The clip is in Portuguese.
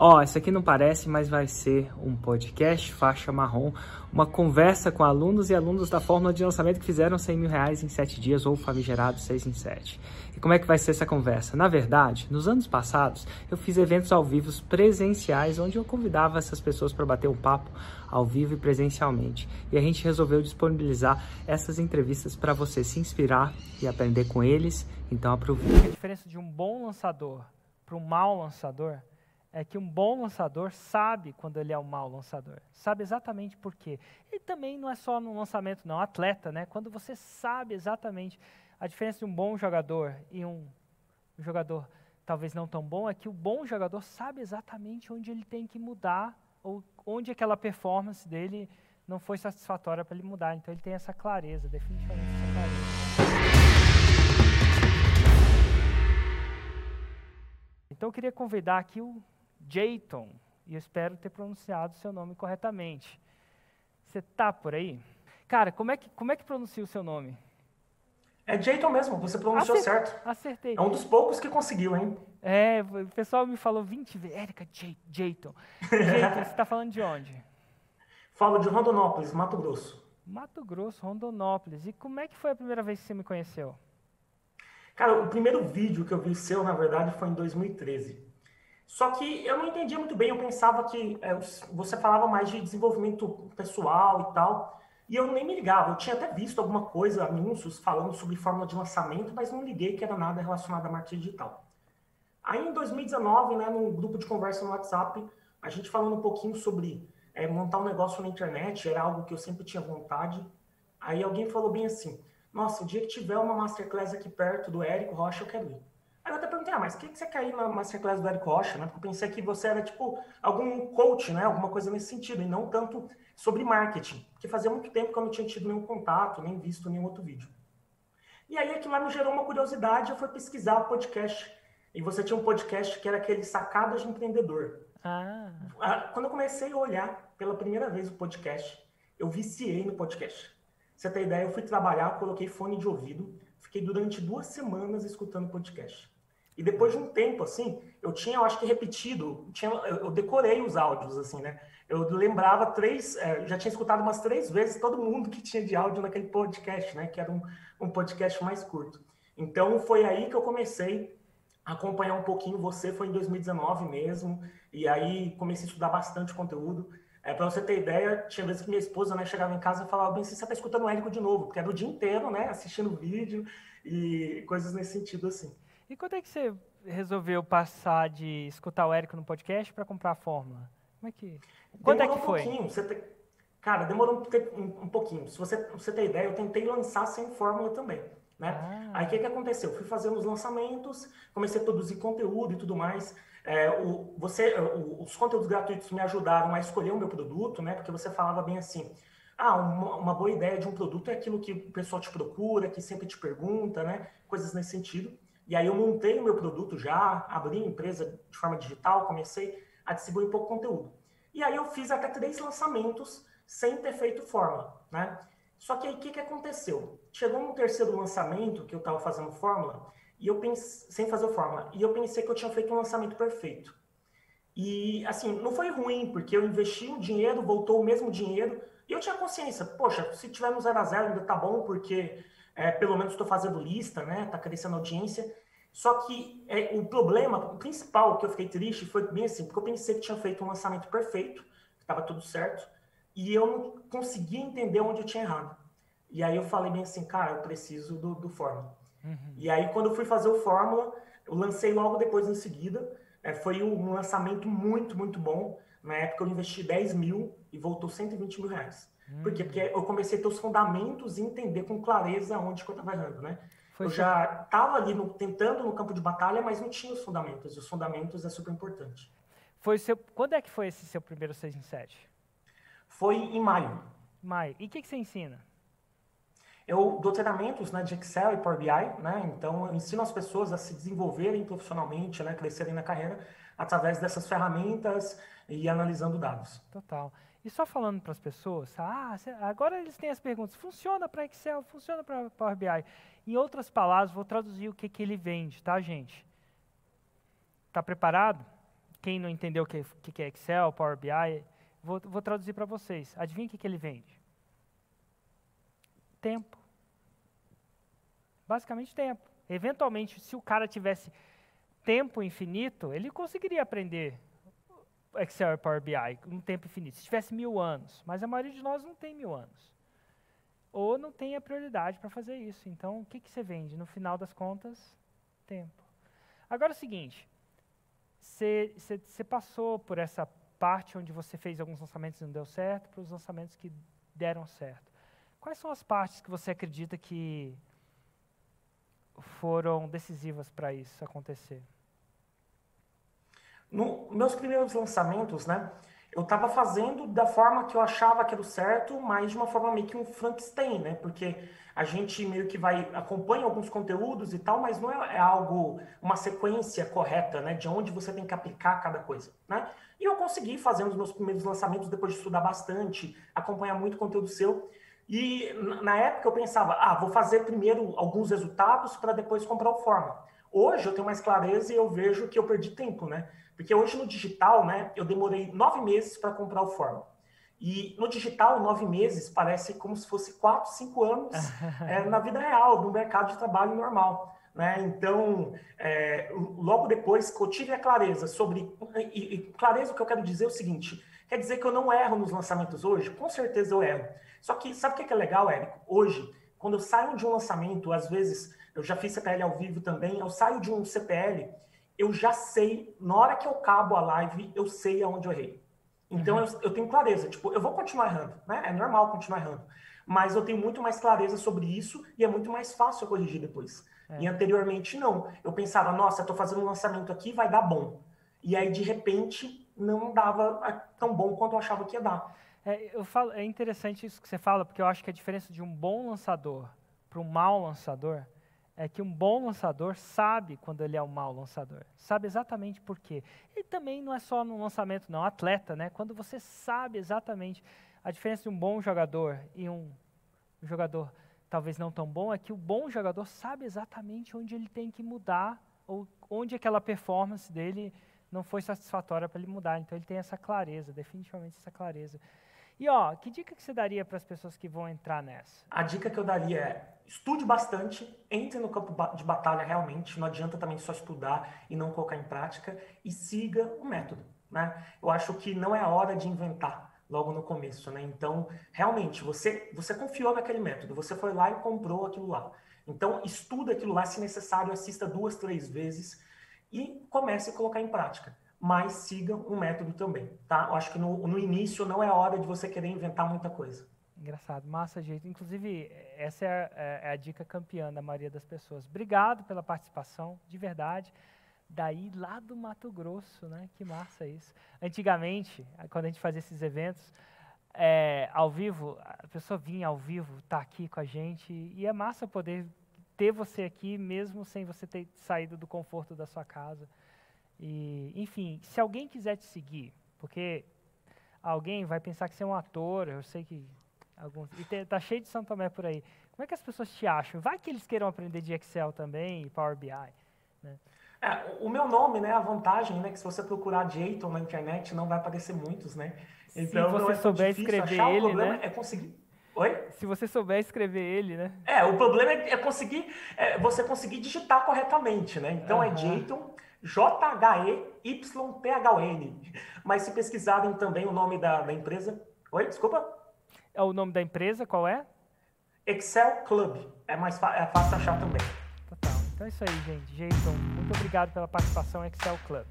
Ó, oh, isso aqui não parece, mas vai ser um podcast faixa marrom, uma conversa com alunos e alunos da fórmula de lançamento que fizeram 100 mil reais em 7 dias ou famigerado 6 em 7. E como é que vai ser essa conversa? Na verdade, nos anos passados, eu fiz eventos ao vivo presenciais, onde eu convidava essas pessoas para bater um papo ao vivo e presencialmente. E a gente resolveu disponibilizar essas entrevistas para você se inspirar e aprender com eles. Então aproveite. A diferença de um bom lançador para um mau lançador é que um bom lançador sabe quando ele é um mau lançador. Sabe exatamente por quê. E também não é só no lançamento, não. Atleta, né? Quando você sabe exatamente a diferença de um bom jogador e um jogador talvez não tão bom é que o bom jogador sabe exatamente onde ele tem que mudar ou onde aquela performance dele não foi satisfatória para ele mudar. Então ele tem essa clareza, definitivamente essa clareza. Então eu queria convidar aqui o Jayton, e eu espero ter pronunciado o seu nome corretamente. Você tá por aí? Cara, como é que, como é que pronuncia o seu nome? É Jayton mesmo, você pronunciou certo. Acertei. É um dos poucos que conseguiu, hein? É, o pessoal me falou 20 vezes. Érica, Jayton. Jayton, você está falando de onde? Falo de Rondonópolis, Mato Grosso. Mato Grosso, Rondonópolis. E como é que foi a primeira vez que você me conheceu? Cara, o primeiro vídeo que eu vi seu, na verdade, foi em 2013. Só que eu não entendia muito bem, eu pensava que é, você falava mais de desenvolvimento pessoal e tal, e eu nem me ligava. Eu tinha até visto alguma coisa, anúncios falando sobre fórmula de lançamento, mas não liguei que era nada relacionado à marketing digital. Aí em 2019, né, num grupo de conversa no WhatsApp, a gente falando um pouquinho sobre é, montar um negócio na internet, era algo que eu sempre tinha vontade. Aí alguém falou bem assim: Nossa, o dia que tiver uma masterclass aqui perto do Érico Rocha, eu quero ir. Aí eu até perguntei, ah, mas o que, você quer ir na Masterclass do Érico Rocha, né? Porque eu pensei que você era, tipo, algum coach, né? Alguma coisa nesse sentido, e não tanto sobre marketing. Porque fazia muito tempo que eu não tinha tido nenhum contato, nem visto nenhum outro vídeo. E aí aquilo lá me gerou uma curiosidade, eu fui pesquisar o podcast. E você tinha um podcast que era aquele Sacadas de Empreendedor. Ah. ah. Quando eu comecei a olhar pela primeira vez o podcast, eu viciei no podcast. Você tem ideia, eu fui trabalhar, coloquei fone de ouvido, fiquei durante duas semanas escutando podcast. E depois de um tempo, assim, eu tinha, eu acho que repetido, tinha, eu decorei os áudios, assim, né? Eu lembrava três, é, já tinha escutado umas três vezes todo mundo que tinha de áudio naquele podcast, né? Que era um, um podcast mais curto. Então, foi aí que eu comecei a acompanhar um pouquinho você, foi em 2019 mesmo, e aí comecei a estudar bastante conteúdo. É, para você ter ideia, tinha vezes que minha esposa né, chegava em casa e falava, bem, você está escutando o Érico de novo, porque era o dia inteiro, né, assistindo vídeo e coisas nesse sentido assim. E quando é que você resolveu passar de escutar o Érico no podcast para comprar a fórmula? Como é que. Quando demorou é que foi? Um pouquinho. Você te... Cara, demorou um, um, pouquinho. Se você, você ter ideia, eu tentei lançar sem fórmula também. Né? Ah. Aí o que, que aconteceu? Fui fazendo os lançamentos, comecei a produzir conteúdo e tudo mais. É, o, você, o, os conteúdos gratuitos me ajudaram a escolher o meu produto, né? Porque você falava bem assim. Ah, uma, uma, boa ideia de um produto é aquilo que o pessoal te procura, que sempre te pergunta, né? Coisas nesse sentido. E aí eu montei o meu produto já, abri a empresa de forma digital, comecei a distribuir pouco conteúdo. E aí eu fiz até três lançamentos sem ter feito fórmula, né? Só que aí o que, que aconteceu? Chegou no terceiro lançamento que eu estava fazendo fórmula, e eu pensei, sem fazer fórmula, e eu pensei que eu tinha feito um lançamento perfeito. E assim, não foi ruim, porque eu investi o dinheiro, voltou o mesmo dinheiro, e eu tinha consciência, poxa, se tiver no zero a zero ainda tá bom, porque é, pelo menos estou fazendo lista, né? Está crescendo a audiência. Só que é, o problema o principal que eu fiquei triste foi bem assim, porque eu pensei que tinha feito um lançamento perfeito, que estava tudo certo, e eu não conseguia entender onde eu tinha errado. E aí eu falei bem assim, cara, eu preciso do, do Fórmula. Uhum. E aí quando eu fui fazer o Fórmula, eu lancei logo depois em seguida. É, foi um lançamento muito, muito bom. Na época eu investi 10 mil e voltou 120 mil reais. Hum. Por quê? Porque eu comecei a ter os fundamentos e entender com clareza onde que eu estava errando, né? Foi eu já estava ali no, tentando no campo de batalha, mas não tinha os fundamentos. E os fundamentos é super importante. Foi seu, quando é que foi esse seu primeiro 6 em 7? Foi em maio. Maio. E o que, que você ensina? Eu dou treinamentos né, de Excel e Power BI, né? Então eu ensino as pessoas a se desenvolverem profissionalmente, né, crescerem na carreira através dessas ferramentas e analisando dados. Total. E só falando para as pessoas, ah, agora eles têm as perguntas, funciona para Excel, funciona para Power BI. Em outras palavras, vou traduzir o que, que ele vende, tá, gente? Está preparado? quem não entendeu o que, que é Excel, Power BI, vou, vou traduzir para vocês. Adivinha o que, que ele vende? Tempo. Basicamente tempo. Eventualmente, se o cara tivesse tempo infinito, ele conseguiria aprender Excel e Power BI um tempo infinito. Se tivesse mil anos. Mas a maioria de nós não tem mil anos. Ou não tem a prioridade para fazer isso. Então, o que, que você vende? No final das contas, tempo. Agora é o seguinte, você passou por essa parte onde você fez alguns lançamentos e não deu certo, para os lançamentos que deram certo. Quais são as partes que você acredita que foram decisivas para isso acontecer? No meus primeiros lançamentos, né, eu estava fazendo da forma que eu achava que era o certo, mas de uma forma meio que um Frankenstein, né? Porque a gente meio que vai acompanha alguns conteúdos e tal, mas não é, é, algo uma sequência correta, né? De onde você tem que aplicar cada coisa, né? E eu consegui fazer os meus primeiros lançamentos depois de estudar bastante, acompanhar muito conteúdo seu. E na época eu pensava, ah, vou fazer primeiro alguns resultados para depois comprar o Forma. Hoje eu tenho mais clareza e eu vejo que eu perdi tempo, né? Porque hoje no digital, né, eu demorei nove meses para comprar o Forma. E no digital, nove meses parece como se fosse quatro, cinco anos é, na vida real, no mercado de trabalho normal. Né? Então, é, logo depois que eu tive a clareza sobre. E, e, clareza, o que eu quero dizer é o seguinte: quer dizer que eu não erro nos lançamentos hoje? Com certeza eu erro. Só que, sabe o que é legal, Érico? Hoje, quando eu saio de um lançamento, às vezes, eu já fiz CPL ao vivo também, eu saio de um CPL eu já sei, na hora que eu cabo a live, eu sei aonde eu errei. Então uhum. eu, eu, tenho clareza, tipo, eu vou continuar errando, né? É normal continuar errando. Mas eu tenho muito mais clareza sobre isso e é muito mais fácil eu corrigir depois. É. E anteriormente não. Eu pensava, nossa, eu tô fazendo um lançamento aqui, vai dar bom. E aí, de repente, não dava é, tão bom quanto eu achava que ia dar. É, eu falo, é interessante isso que você fala, porque eu acho que a diferença de um bom lançador para um mau lançador é que um bom lançador sabe quando ele é um mau lançador. Sabe exatamente por quê. E também não é só no lançamento, não. Atleta, né? Quando você sabe exatamente a diferença de um bom jogador e um jogador talvez não tão bom, é que o bom jogador sabe exatamente onde ele tem que mudar ou onde aquela performance dele não foi satisfatória para ele mudar. Então ele tem essa clareza, definitivamente essa clareza. E ó, que dica que você daria para as pessoas que vão entrar nessa? A dica que eu daria é estude bastante, entre no campo de batalha realmente, não adianta também só estudar e não colocar em prática, e siga o método. Né? Eu acho que não é a hora de inventar logo no começo, né? Então, realmente, você, você confiou naquele método, você foi lá e comprou aquilo lá. Então, estuda aquilo lá, se necessário, assista duas, três vezes e comece a colocar em prática mas siga um método também, tá? Eu acho que no, no início não é hora de você querer inventar muita coisa. Engraçado, massa, jeito. Inclusive, essa é a, é a, dica campeã da maioria das pessoas. Obrigado pela participação, de verdade. Daí, lá do Mato Grosso, né? Que massa isso. Antigamente, quando a gente fazia esses eventos, é, ao vivo, a pessoa vinha ao vivo, tá aqui com a gente, e é massa poder ter você aqui, mesmo sem você ter saído do conforto da sua casa. E, enfim, se alguém quiser te seguir, porque alguém vai pensar que você é um ator, eu sei que alguns. E te, tá cheio de São Tomé por aí. Como é que as pessoas te acham? Vai que eles queiram aprender de Excel também e Power BI. Né? É, o meu nome, né, a vantagem, né, que se você procurar Jayton na internet, não vai aparecer muitos, né? Então, se você é souber escrever achar, ele, né? É conseguir. Oi? Se você souber escrever ele, né? É, o problema é, é conseguir, é, você conseguir digitar corretamente, né? Então uhum. é Jayton J-H-E-Y-T-H-O-N. Mas se pesquisarem também o nome da, da empresa. Oi, desculpa? É o nome da empresa, qual é? Excel Club. É mais é fácil achar também. Total. Então é isso aí, gente. Jason, muito obrigado pela participação Excel Club.